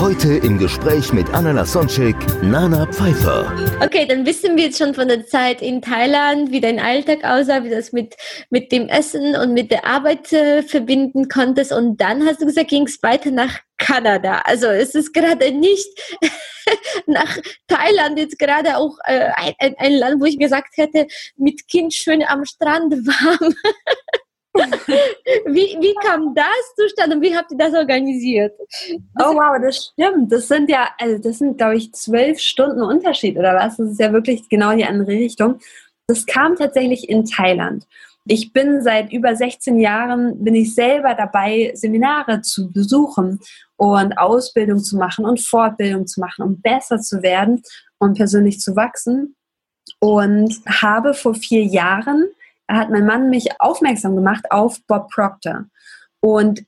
Heute im Gespräch mit Anna Lasonczek, Nana Pfeiffer. Okay, dann wissen wir jetzt schon von der Zeit in Thailand, wie dein Alltag aussah, wie du das mit, mit dem Essen und mit der Arbeit äh, verbinden konntest. Und dann hast du gesagt, ging es weiter nach Kanada. Also es ist gerade nicht nach Thailand jetzt gerade auch äh, ein, ein Land, wo ich gesagt hätte, mit Kind schön am Strand warm. wie, wie kam das zustande und wie habt ihr das organisiert? Oh wow, das stimmt. Das sind ja, also das sind, glaube ich, zwölf Stunden Unterschied oder was? Das ist ja wirklich genau die andere Richtung. Das kam tatsächlich in Thailand. Ich bin seit über 16 Jahren, bin ich selber dabei, Seminare zu besuchen und Ausbildung zu machen und Fortbildung zu machen, um besser zu werden und persönlich zu wachsen. Und habe vor vier Jahren hat mein Mann mich aufmerksam gemacht auf Bob Proctor. Und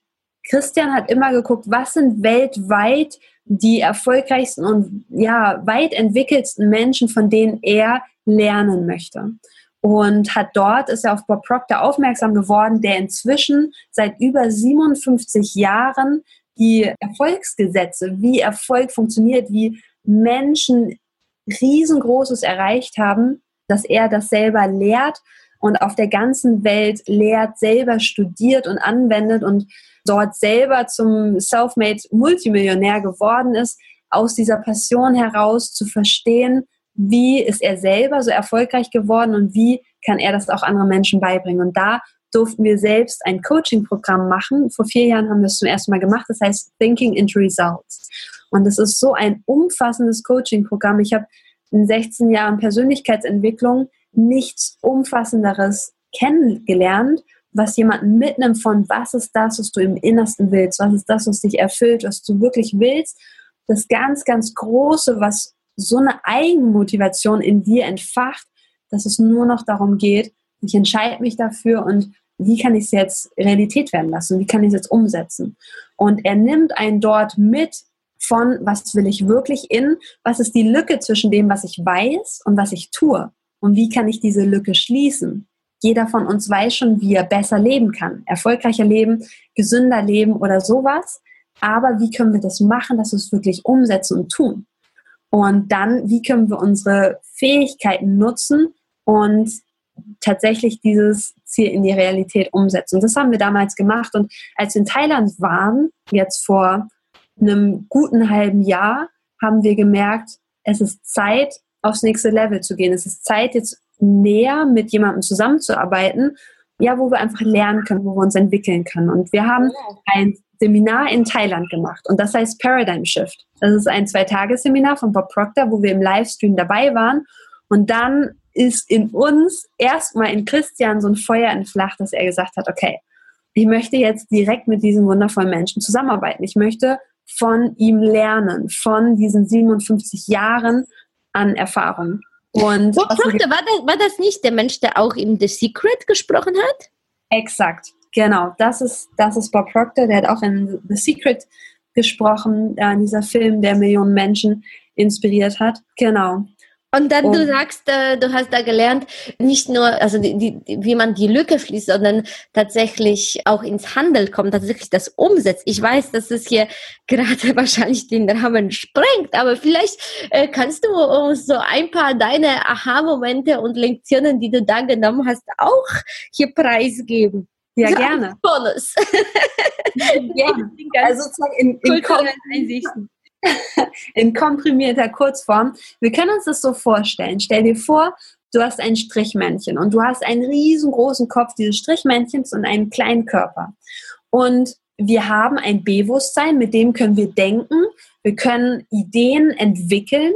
Christian hat immer geguckt, was sind weltweit die erfolgreichsten und ja, weit entwickelsten Menschen, von denen er lernen möchte. Und hat dort, ist er auf Bob Proctor aufmerksam geworden, der inzwischen seit über 57 Jahren die Erfolgsgesetze, wie Erfolg funktioniert, wie Menschen riesengroßes erreicht haben, dass er das selber lehrt und auf der ganzen Welt lehrt, selber studiert und anwendet und dort selber zum Selfmade Multimillionär geworden ist, aus dieser Passion heraus zu verstehen, wie ist er selber so erfolgreich geworden und wie kann er das auch anderen Menschen beibringen. Und da durften wir selbst ein Coaching-Programm machen. Vor vier Jahren haben wir es zum ersten Mal gemacht. Das heißt Thinking into Results. Und es ist so ein umfassendes Coaching-Programm. Ich habe in 16 Jahren Persönlichkeitsentwicklung nichts Umfassenderes kennengelernt, was jemanden mitnimmt von, was ist das, was du im Innersten willst, was ist das, was dich erfüllt, was du wirklich willst. Das ganz, ganz Große, was so eine Eigenmotivation in dir entfacht, dass es nur noch darum geht, ich entscheide mich dafür und wie kann ich es jetzt Realität werden lassen? Wie kann ich es jetzt umsetzen? Und er nimmt einen dort mit von, was will ich wirklich in, was ist die Lücke zwischen dem, was ich weiß und was ich tue. Und wie kann ich diese Lücke schließen? Jeder von uns weiß schon, wie er besser leben kann. Erfolgreicher leben, gesünder leben oder sowas. Aber wie können wir das machen, dass wir es wirklich umsetzen und tun? Und dann, wie können wir unsere Fähigkeiten nutzen und tatsächlich dieses Ziel in die Realität umsetzen? Das haben wir damals gemacht. Und als wir in Thailand waren, jetzt vor einem guten halben Jahr, haben wir gemerkt, es ist Zeit, aufs nächste Level zu gehen. Es ist Zeit, jetzt näher mit jemandem zusammenzuarbeiten, ja, wo wir einfach lernen können, wo wir uns entwickeln können. Und wir haben ein Seminar in Thailand gemacht und das heißt Paradigm Shift. Das ist ein Zwei-Tage-Seminar von Bob Proctor, wo wir im Livestream dabei waren. Und dann ist in uns erstmal in Christian so ein Feuer entflacht, dass er gesagt hat, okay, ich möchte jetzt direkt mit diesen wundervollen Menschen zusammenarbeiten. Ich möchte von ihm lernen, von diesen 57 Jahren an Erfahrung. Und Bob Proctor, war das, war das nicht der Mensch, der auch in The Secret gesprochen hat? Exakt, genau. Das ist, das ist Bob Proctor, der hat auch in The Secret gesprochen, äh, dieser Film, der Millionen Menschen inspiriert hat. Genau. Und dann du sagst, äh, du hast da gelernt, nicht nur, also die, die, wie man die Lücke schließt, sondern tatsächlich auch ins Handel kommt, tatsächlich das umsetzt. Ich weiß, dass es hier gerade wahrscheinlich den Rahmen sprengt, aber vielleicht äh, kannst du uns so ein paar deine Aha-Momente und Lektionen, die du da genommen hast, auch hier preisgeben. Ja, gerne. Bonus. gerne. Also sozusagen in, in Einsichten in komprimierter Kurzform. Wir können uns das so vorstellen. Stell dir vor, du hast ein Strichmännchen und du hast einen riesengroßen Kopf dieses Strichmännchens und einen kleinen Körper. Und wir haben ein Bewusstsein, mit dem können wir denken, wir können Ideen entwickeln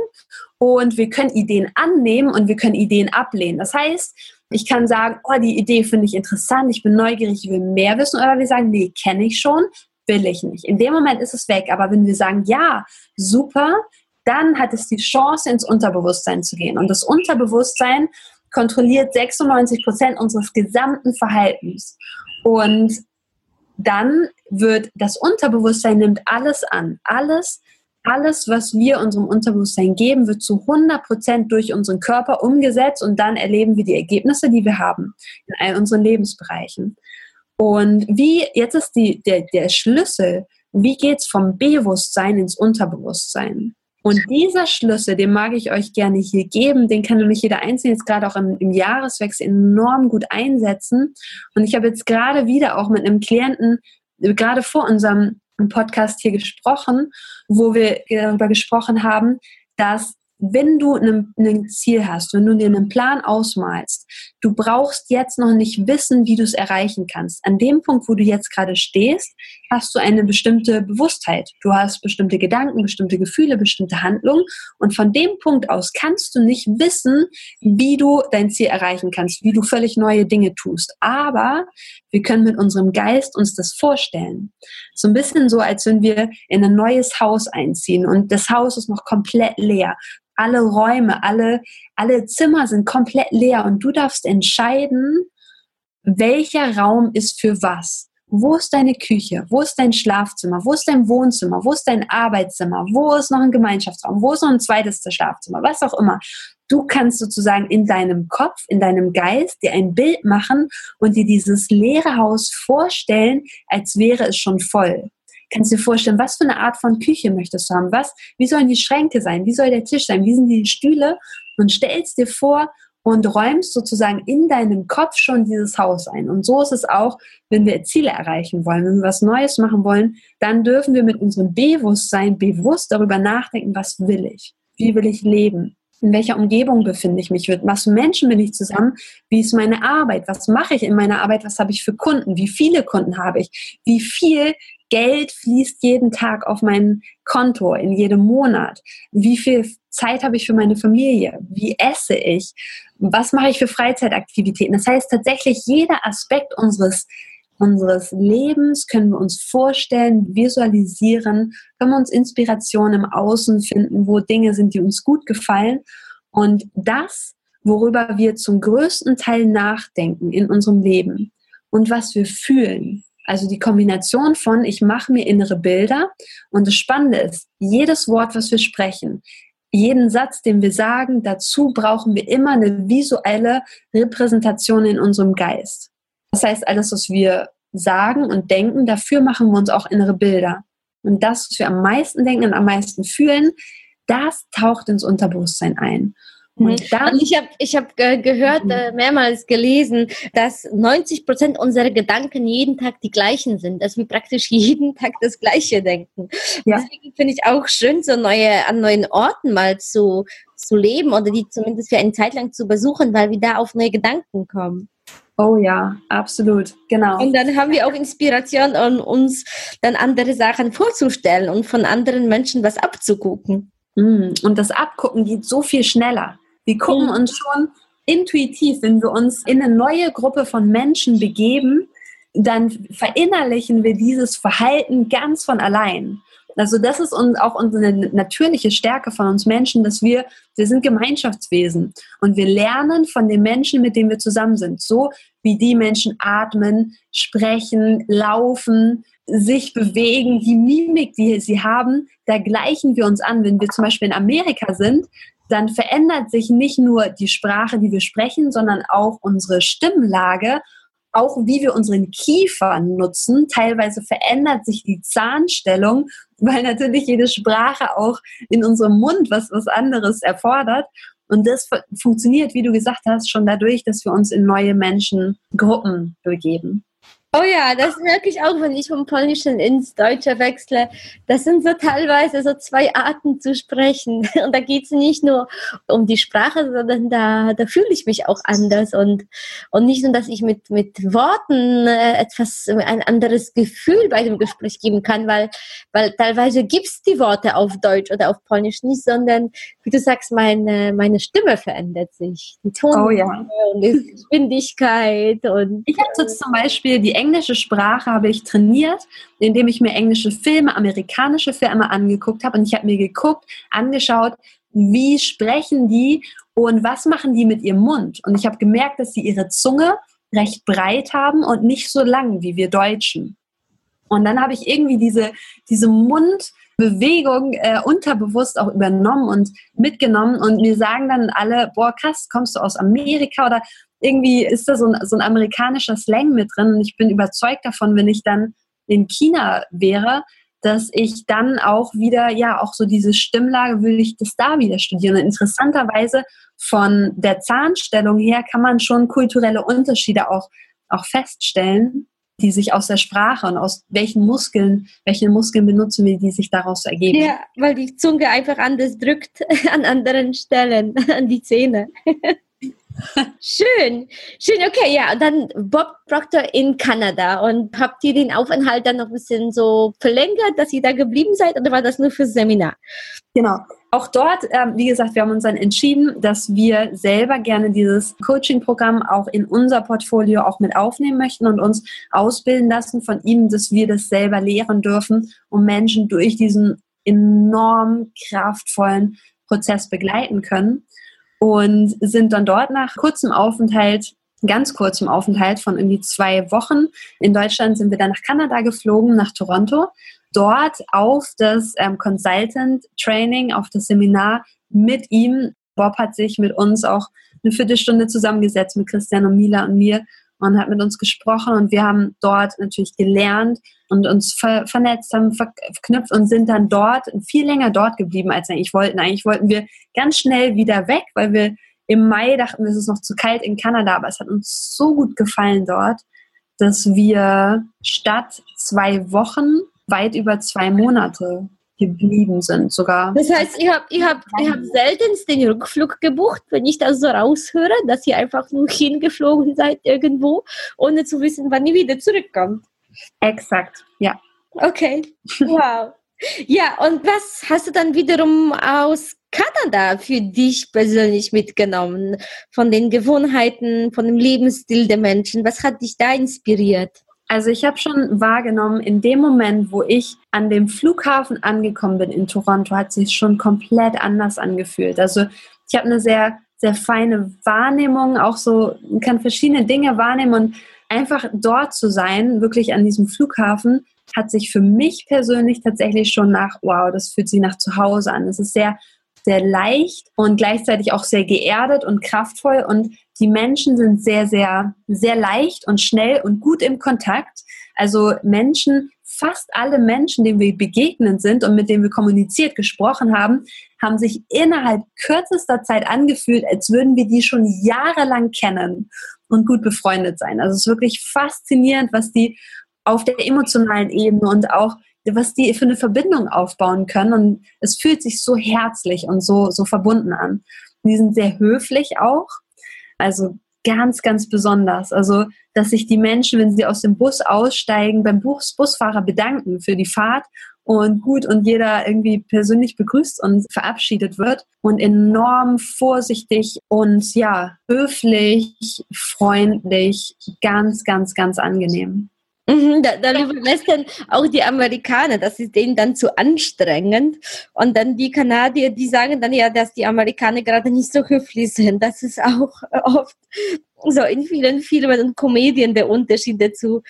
und wir können Ideen annehmen und wir können Ideen ablehnen. Das heißt, ich kann sagen, oh, die Idee finde ich interessant, ich bin neugierig, ich will mehr wissen, oder wir sagen, nee, kenne ich schon, will ich nicht. In dem Moment ist es weg. Aber wenn wir sagen, ja, super, dann hat es die Chance, ins Unterbewusstsein zu gehen. Und das Unterbewusstsein kontrolliert 96 Prozent unseres gesamten Verhaltens. Und dann wird das Unterbewusstsein nimmt alles an. Alles, alles, was wir unserem Unterbewusstsein geben, wird zu 100 Prozent durch unseren Körper umgesetzt und dann erleben wir die Ergebnisse, die wir haben in all unseren Lebensbereichen. Und wie, jetzt ist die, der, der Schlüssel, wie geht's vom Bewusstsein ins Unterbewusstsein? Und dieser Schlüssel, den mag ich euch gerne hier geben, den kann nämlich jeder Einzelne jetzt gerade auch im, im Jahreswechsel enorm gut einsetzen. Und ich habe jetzt gerade wieder auch mit einem Klienten, gerade vor unserem Podcast hier gesprochen, wo wir darüber gesprochen haben, dass wenn du ein Ziel hast, wenn du dir einen Plan ausmalst, du brauchst jetzt noch nicht wissen, wie du es erreichen kannst. An dem Punkt, wo du jetzt gerade stehst, hast du eine bestimmte Bewusstheit. Du hast bestimmte Gedanken, bestimmte Gefühle, bestimmte Handlungen. Und von dem Punkt aus kannst du nicht wissen, wie du dein Ziel erreichen kannst, wie du völlig neue Dinge tust. Aber wir können mit unserem Geist uns das vorstellen. So ein bisschen so, als wenn wir in ein neues Haus einziehen und das Haus ist noch komplett leer alle Räume, alle, alle Zimmer sind komplett leer und du darfst entscheiden, welcher Raum ist für was. Wo ist deine Küche? Wo ist dein Schlafzimmer? Wo ist dein Wohnzimmer? Wo ist dein Arbeitszimmer? Wo ist noch ein Gemeinschaftsraum? Wo ist noch ein zweites Schlafzimmer? Was auch immer. Du kannst sozusagen in deinem Kopf, in deinem Geist dir ein Bild machen und dir dieses leere Haus vorstellen, als wäre es schon voll kannst dir vorstellen, was für eine Art von Küche möchtest du haben? Was, wie sollen die Schränke sein? Wie soll der Tisch sein? Wie sind die Stühle? Und stellst dir vor und räumst sozusagen in deinem Kopf schon dieses Haus ein. Und so ist es auch, wenn wir Ziele erreichen wollen, wenn wir was Neues machen wollen, dann dürfen wir mit unserem Bewusstsein bewusst darüber nachdenken, was will ich? Wie will ich leben? in welcher Umgebung befinde ich mich, mit was für Menschen bin ich zusammen, wie ist meine Arbeit, was mache ich in meiner Arbeit, was habe ich für Kunden, wie viele Kunden habe ich, wie viel Geld fließt jeden Tag auf mein Konto, in jedem Monat? Wie viel Zeit habe ich für meine Familie? Wie esse ich? Was mache ich für Freizeitaktivitäten? Das heißt tatsächlich, jeder Aspekt unseres unseres Lebens können wir uns vorstellen, visualisieren, können wir uns Inspiration im Außen finden, wo Dinge sind, die uns gut gefallen. Und das, worüber wir zum größten Teil nachdenken in unserem Leben und was wir fühlen, also die Kombination von, ich mache mir innere Bilder und das Spannende ist, jedes Wort, was wir sprechen, jeden Satz, den wir sagen, dazu brauchen wir immer eine visuelle Repräsentation in unserem Geist. Das heißt, alles, was wir sagen und denken, dafür machen wir uns auch innere Bilder. Und das, was wir am meisten denken und am meisten fühlen, das taucht ins Unterbewusstsein ein. Und, und ich habe ich hab gehört, mhm. äh, mehrmals gelesen, dass 90 Prozent unserer Gedanken jeden Tag die gleichen sind, dass wir praktisch jeden Tag das Gleiche denken. Ja. Deswegen finde ich auch schön, so neue, an neuen Orten mal zu, zu leben oder die zumindest für eine Zeit lang zu besuchen, weil wir da auf neue Gedanken kommen. Oh ja, absolut, genau. Und dann haben wir auch Inspiration, um uns dann andere Sachen vorzustellen und von anderen Menschen was abzugucken. Mm, und das Abgucken geht so viel schneller. Wir gucken mhm. uns schon intuitiv, wenn wir uns in eine neue Gruppe von Menschen begeben, dann verinnerlichen wir dieses Verhalten ganz von allein. Also das ist uns auch unsere natürliche Stärke von uns Menschen, dass wir, wir sind Gemeinschaftswesen und wir lernen von den Menschen, mit denen wir zusammen sind. So wie die Menschen atmen, sprechen, laufen, sich bewegen, die Mimik, die sie haben, da gleichen wir uns an. Wenn wir zum Beispiel in Amerika sind, dann verändert sich nicht nur die Sprache, die wir sprechen, sondern auch unsere Stimmlage, auch wie wir unseren Kiefer nutzen. Teilweise verändert sich die Zahnstellung, weil natürlich jede Sprache auch in unserem Mund was, was anderes erfordert. Und das funktioniert, wie du gesagt hast, schon dadurch, dass wir uns in neue Menschengruppen begeben. Oh ja, das merke ich auch, wenn ich vom Polnischen ins Deutsche wechsle. Das sind so teilweise so zwei Arten zu sprechen. Und da geht es nicht nur um die Sprache, sondern da, da fühle ich mich auch anders. Und, und nicht nur, dass ich mit, mit Worten äh, etwas, ein anderes Gefühl bei dem Gespräch geben kann, weil, weil teilweise gibt es die Worte auf Deutsch oder auf Polnisch nicht, sondern, wie du sagst, meine, meine Stimme verändert sich. Die Tonlage oh ja. und die Geschwindigkeit. Und, ich habe so zum Beispiel die englische Sprache habe ich trainiert, indem ich mir englische Filme, amerikanische Filme angeguckt habe und ich habe mir geguckt, angeschaut, wie sprechen die und was machen die mit ihrem Mund. Und ich habe gemerkt, dass sie ihre Zunge recht breit haben und nicht so lang wie wir Deutschen. Und dann habe ich irgendwie diese, diese Mundbewegung äh, unterbewusst auch übernommen und mitgenommen. Und mir sagen dann alle, boah, krass, kommst du aus Amerika oder irgendwie ist da so ein, so ein amerikanischer Slang mit drin. Und ich bin überzeugt davon, wenn ich dann in China wäre, dass ich dann auch wieder, ja, auch so diese Stimmlage, will ich das da wieder studieren. Und interessanterweise von der Zahnstellung her kann man schon kulturelle Unterschiede auch, auch feststellen, die sich aus der Sprache und aus welchen Muskeln, welche Muskeln benutzen wir, die sich daraus ergeben. Ja, weil die Zunge einfach anders drückt an anderen Stellen, an die Zähne. Schön, schön, okay, ja. Und dann Bob Proctor in Kanada. Und habt ihr den Aufenthalt dann noch ein bisschen so verlängert, dass ihr da geblieben seid oder war das nur fürs Seminar? Genau. Auch dort, äh, wie gesagt, wir haben uns dann entschieden, dass wir selber gerne dieses Coaching-Programm auch in unser Portfolio auch mit aufnehmen möchten und uns ausbilden lassen von ihnen, dass wir das selber lehren dürfen, um Menschen durch diesen enorm kraftvollen Prozess begleiten können und sind dann dort nach kurzem Aufenthalt ganz kurzem Aufenthalt von irgendwie zwei Wochen. In Deutschland sind wir dann nach Kanada geflogen, nach Toronto. Dort auf das ähm, Consultant Training, auf das Seminar mit ihm. Bob hat sich mit uns auch eine Viertelstunde zusammengesetzt mit Christian und Mila und mir und hat mit uns gesprochen und wir haben dort natürlich gelernt und uns ver vernetzt, haben verknüpft und sind dann dort viel länger dort geblieben, als wir eigentlich wollten. Eigentlich wollten wir ganz schnell wieder weg, weil wir im Mai dachten, es ist noch zu kalt in Kanada, aber es hat uns so gut gefallen dort, dass wir statt zwei Wochen weit über zwei Monate geblieben sind sogar. Das heißt, ihr habt, ihr habt, ihr habt seltenst den Rückflug gebucht, wenn ich das so raushöre, dass ihr einfach nur hingeflogen seid irgendwo, ohne zu wissen, wann ihr wieder zurückkommt. Exakt, ja. Okay, wow. ja, und was hast du dann wiederum aus Kanada für dich persönlich mitgenommen? Von den Gewohnheiten, von dem Lebensstil der Menschen? Was hat dich da inspiriert? Also ich habe schon wahrgenommen, in dem Moment, wo ich an dem Flughafen angekommen bin in Toronto, hat sich schon komplett anders angefühlt. Also ich habe eine sehr, sehr feine Wahrnehmung, auch so, kann verschiedene Dinge wahrnehmen und einfach dort zu sein, wirklich an diesem Flughafen, hat sich für mich persönlich tatsächlich schon nach, wow, das fühlt sich nach zu Hause an. Es ist sehr, sehr leicht und gleichzeitig auch sehr geerdet und kraftvoll und die Menschen sind sehr, sehr, sehr leicht und schnell und gut im Kontakt. Also Menschen, fast alle Menschen, denen wir begegnet sind und mit denen wir kommuniziert, gesprochen haben, haben sich innerhalb kürzester Zeit angefühlt, als würden wir die schon jahrelang kennen und gut befreundet sein. Also es ist wirklich faszinierend, was die auf der emotionalen Ebene und auch was die für eine Verbindung aufbauen können. Und es fühlt sich so herzlich und so, so verbunden an. die sind sehr höflich auch. Also ganz, ganz besonders. Also, dass sich die Menschen, wenn sie aus dem Bus aussteigen, beim Bus Busfahrer bedanken für die Fahrt und gut und jeder irgendwie persönlich begrüßt und verabschiedet wird und enorm vorsichtig und ja, höflich, freundlich, ganz, ganz, ganz angenehm. Mhm, da, darüber lästern auch die Amerikaner, das ist denen dann zu anstrengend. Und dann die Kanadier, die sagen dann ja, dass die Amerikaner gerade nicht so höflich sind. Das ist auch oft so in vielen Filmen und Komödien der Unterschied dazu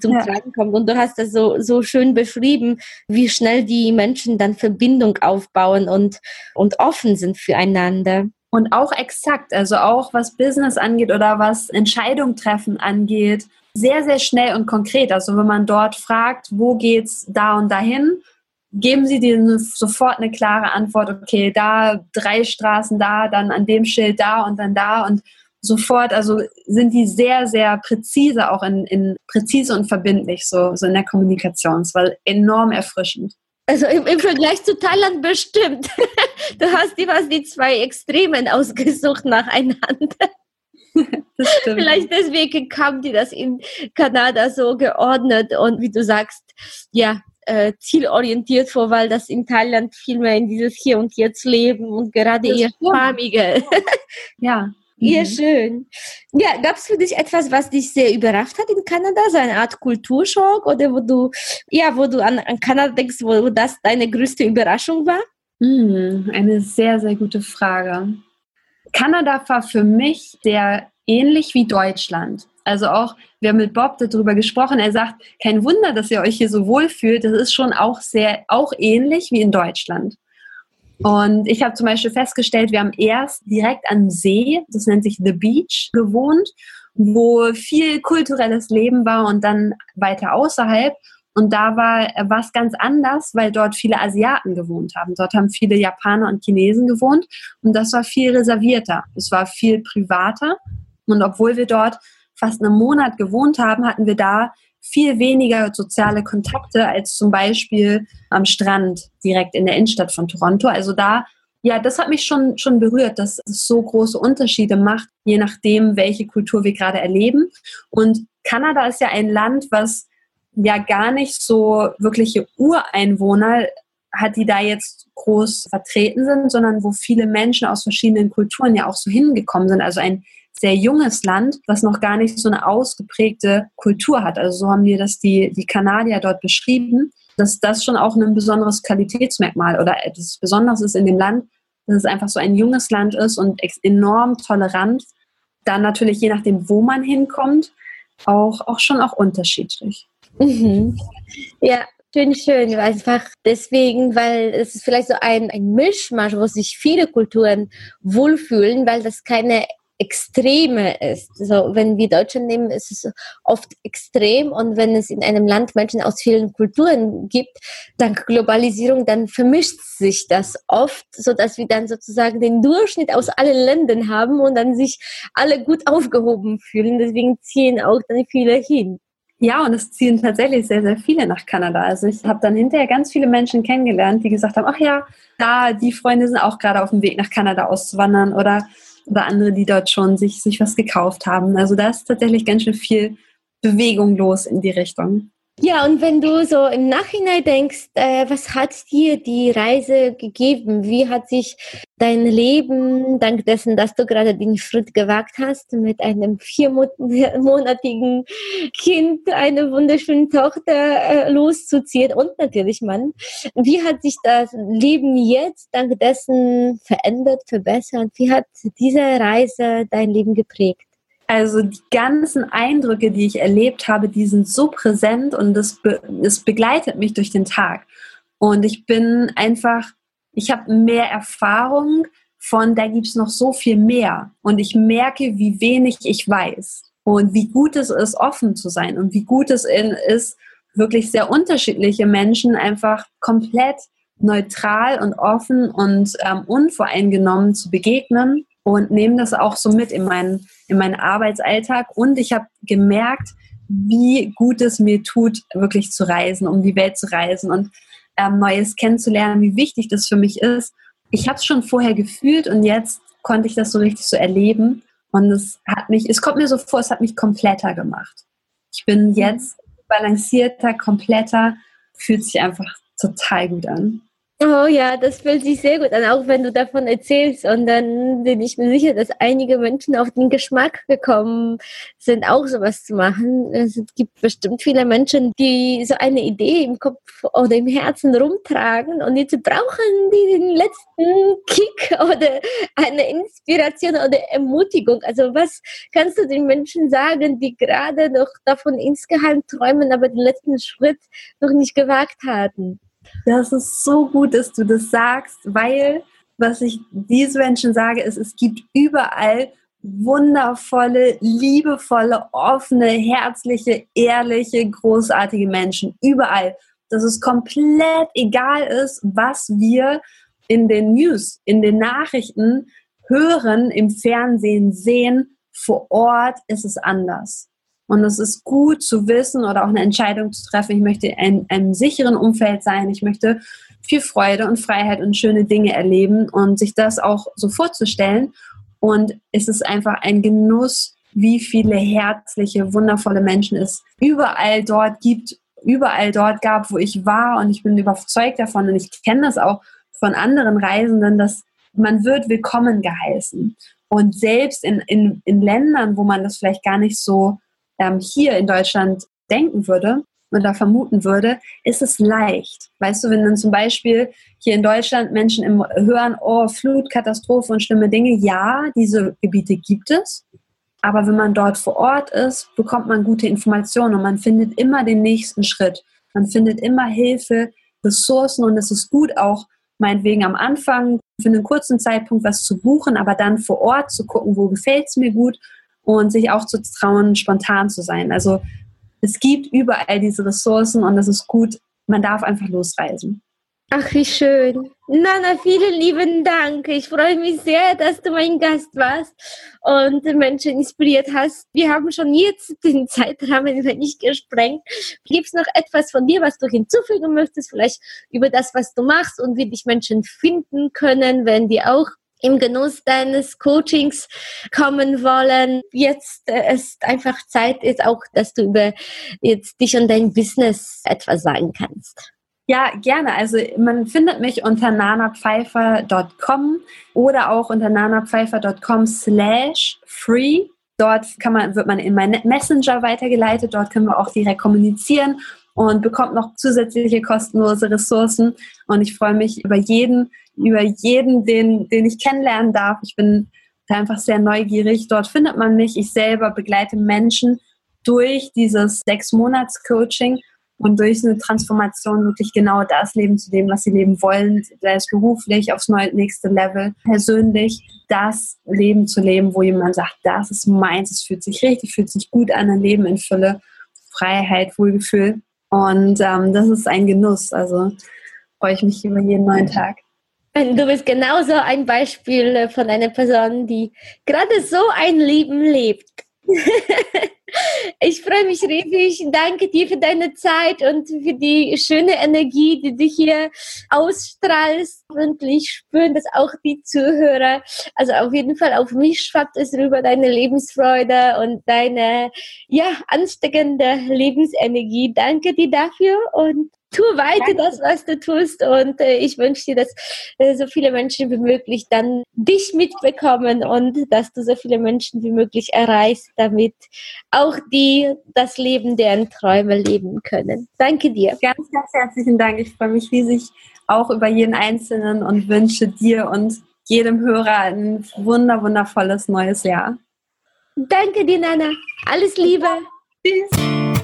zum ja. Tragen kommt. Und du hast das so, so schön beschrieben, wie schnell die Menschen dann Verbindung aufbauen und, und offen sind füreinander. Und auch exakt, also auch was Business angeht oder was Entscheidung treffen angeht sehr, sehr schnell und konkret. Also wenn man dort fragt, wo geht's da und dahin, geben sie dir sofort eine klare Antwort, okay, da drei Straßen da, dann an dem Schild da und dann da und sofort, also sind die sehr, sehr präzise, auch in, in präzise und verbindlich, so, so in der Kommunikation. Es war enorm erfrischend. Also im, im, Vergleich zu Thailand bestimmt. du hast dir was die zwei Extremen ausgesucht nacheinander. Vielleicht deswegen kam dir das in Kanada so geordnet und wie du sagst, ja, äh, zielorientiert vor, weil das in Thailand viel mehr in dieses Hier und Jetzt leben und gerade das ihr Farmige. ja, Ja, mhm. schön. Ja, gab es für dich etwas, was dich sehr überrascht hat in Kanada? So eine Art Kulturschock oder wo du, ja, wo du an, an Kanada denkst, wo das deine größte Überraschung war? Hm, eine sehr, sehr gute Frage. Kanada war für mich sehr ähnlich wie Deutschland. Also auch, wir haben mit Bob darüber gesprochen, er sagt, kein Wunder, dass ihr euch hier so wohl fühlt. Das ist schon auch sehr, auch ähnlich wie in Deutschland. Und ich habe zum Beispiel festgestellt, wir haben erst direkt am See, das nennt sich The Beach, gewohnt, wo viel kulturelles Leben war und dann weiter außerhalb. Und da war was ganz anders, weil dort viele Asiaten gewohnt haben. Dort haben viele Japaner und Chinesen gewohnt und das war viel reservierter. Es war viel privater. Und obwohl wir dort fast einen Monat gewohnt haben, hatten wir da viel weniger soziale Kontakte als zum Beispiel am Strand direkt in der Innenstadt von Toronto. Also da, ja, das hat mich schon, schon berührt, dass es so große Unterschiede macht, je nachdem, welche Kultur wir gerade erleben. Und Kanada ist ja ein Land, was ja gar nicht so wirkliche Ureinwohner hat, die da jetzt groß vertreten sind, sondern wo viele Menschen aus verschiedenen Kulturen ja auch so hingekommen sind. Also ein sehr junges Land, was noch gar nicht so eine ausgeprägte Kultur hat. Also so haben wir das die, die Kanadier dort beschrieben, dass das schon auch ein besonderes Qualitätsmerkmal oder etwas Besonderes ist in dem Land, dass es einfach so ein junges Land ist und enorm tolerant. Dann natürlich je nachdem, wo man hinkommt, auch, auch schon auch unterschiedlich. Mhm. Ja, schön, schön. Einfach deswegen, weil es ist vielleicht so ein, ein Mischmasch, wo sich viele Kulturen wohlfühlen, weil das keine Extreme ist. So, wenn wir Deutschland nehmen, ist es oft extrem und wenn es in einem Land Menschen aus vielen Kulturen gibt, dank Globalisierung, dann vermischt sich das oft, so dass wir dann sozusagen den Durchschnitt aus allen Ländern haben und dann sich alle gut aufgehoben fühlen. Deswegen ziehen auch dann viele hin. Ja, und es ziehen tatsächlich sehr, sehr viele nach Kanada. Also ich habe dann hinterher ganz viele Menschen kennengelernt, die gesagt haben, ach ja, da, die Freunde sind auch gerade auf dem Weg nach Kanada auszuwandern oder oder andere, die dort schon sich, sich was gekauft haben. Also da ist tatsächlich ganz schön viel Bewegung los in die Richtung. Ja, und wenn du so im Nachhinein denkst, äh, was hat dir die Reise gegeben? Wie hat sich dein Leben, dank dessen, dass du gerade den Schritt gewagt hast, mit einem viermonatigen Kind, eine wunderschöne Tochter äh, loszuziehen und natürlich Mann, wie hat sich das Leben jetzt dank dessen verändert, verbessert? Wie hat diese Reise dein Leben geprägt? Also die ganzen Eindrücke, die ich erlebt habe, die sind so präsent und es, be begleitet mich durch den Tag. Und ich bin einfach, ich habe mehr Erfahrung von, da gibt es noch so viel mehr. Und ich merke, wie wenig ich weiß und wie gut es ist, offen zu sein und wie gut es ist, wirklich sehr unterschiedliche Menschen einfach komplett neutral und offen und ähm, unvoreingenommen zu begegnen und nehme das auch so mit in meinen, in meinen Arbeitsalltag. Und ich habe gemerkt, wie gut es mir tut, wirklich zu reisen, um die Welt zu reisen und ähm, Neues kennenzulernen, wie wichtig das für mich ist. Ich habe es schon vorher gefühlt und jetzt konnte ich das so richtig so erleben. Und es hat mich, es kommt mir so vor, es hat mich kompletter gemacht. Ich bin jetzt balancierter, kompletter, fühlt sich einfach total gut an. Oh ja, das fühlt sich sehr gut an, auch wenn du davon erzählst. Und dann bin ich mir sicher, dass einige Menschen auf den Geschmack gekommen sind, auch sowas zu machen. Es gibt bestimmt viele Menschen, die so eine Idee im Kopf oder im Herzen rumtragen und jetzt brauchen die den letzten Kick oder eine Inspiration oder Ermutigung. Also was kannst du den Menschen sagen, die gerade noch davon insgeheim träumen, aber den letzten Schritt noch nicht gewagt hatten? Das ist so gut, dass du das sagst, weil was ich diesen Menschen sage, ist, es gibt überall wundervolle, liebevolle, offene, herzliche, ehrliche, großartige Menschen. Überall. Dass es komplett egal ist, was wir in den News, in den Nachrichten hören, im Fernsehen sehen. Vor Ort ist es anders. Und es ist gut zu wissen oder auch eine Entscheidung zu treffen, ich möchte in einem sicheren Umfeld sein, ich möchte viel Freude und Freiheit und schöne Dinge erleben und sich das auch so vorzustellen. Und es ist einfach ein Genuss, wie viele herzliche, wundervolle Menschen es überall dort gibt, überall dort gab, wo ich war. Und ich bin überzeugt davon und ich kenne das auch von anderen Reisenden, dass man wird willkommen geheißen. Und selbst in, in, in Ländern, wo man das vielleicht gar nicht so ähm, hier in Deutschland denken würde oder vermuten würde, ist es leicht. Weißt du, wenn dann zum Beispiel hier in Deutschland Menschen im, hören, oh, Flut, Katastrophe und schlimme Dinge, ja, diese Gebiete gibt es. Aber wenn man dort vor Ort ist, bekommt man gute Informationen und man findet immer den nächsten Schritt. Man findet immer Hilfe, Ressourcen und es ist gut auch meinetwegen am Anfang für einen kurzen Zeitpunkt was zu buchen, aber dann vor Ort zu gucken, wo gefällt es mir gut und sich auch zu trauen, spontan zu sein. Also es gibt überall diese Ressourcen und es ist gut, man darf einfach losreisen. Ach, wie schön. Nana, vielen lieben Dank. Ich freue mich sehr, dass du mein Gast warst und Menschen inspiriert hast. Wir haben schon jetzt den Zeitrahmen nicht gesprengt. Gibt es noch etwas von dir, was du hinzufügen möchtest? Vielleicht über das, was du machst und wie dich Menschen finden können, wenn die auch im Genuss deines Coachings kommen wollen. Jetzt äh, ist einfach Zeit, ist auch, dass du über jetzt dich und dein Business etwas sagen kannst. Ja, gerne. Also man findet mich unter nanapfeifer.com oder auch unter nanapfeifer.com slash free. Dort kann man, wird man in meinen Messenger weitergeleitet. Dort können wir auch direkt kommunizieren und bekommt noch zusätzliche kostenlose Ressourcen. Und ich freue mich über jeden, über jeden, den, den ich kennenlernen darf. Ich bin da einfach sehr neugierig. Dort findet man mich. Ich selber begleite Menschen durch dieses sechs Monats Coaching und durch eine Transformation wirklich genau das leben zu dem, was sie leben wollen, sei es beruflich, aufs nächste Level, persönlich, das Leben zu leben, wo jemand sagt, das ist meins, es fühlt sich richtig, fühlt sich gut an, ein Leben in Fülle, Freiheit, Wohlgefühl. Und ähm, das ist ein Genuss. Also freue ich mich über jeden neuen Tag. Du bist genauso ein Beispiel von einer Person, die gerade so ein Leben lebt. Ich freue mich riesig. Danke dir für deine Zeit und für die schöne Energie, die du hier ausstrahlst. Und ich spüre dass auch die Zuhörer. Also auf jeden Fall auf mich schwappt es rüber, deine Lebensfreude und deine, ja, ansteckende Lebensenergie. Danke dir dafür und tu weiter das, was du tust und äh, ich wünsche dir, dass äh, so viele Menschen wie möglich dann dich mitbekommen und dass du so viele Menschen wie möglich erreichst, damit auch die das Leben deren Träume leben können. Danke dir. Ganz, ganz herzlichen Dank. Ich freue mich riesig auch über jeden Einzelnen und wünsche dir und jedem Hörer ein wunder, wundervolles neues Jahr. Danke dir, Nana. Alles Liebe. Tschüss.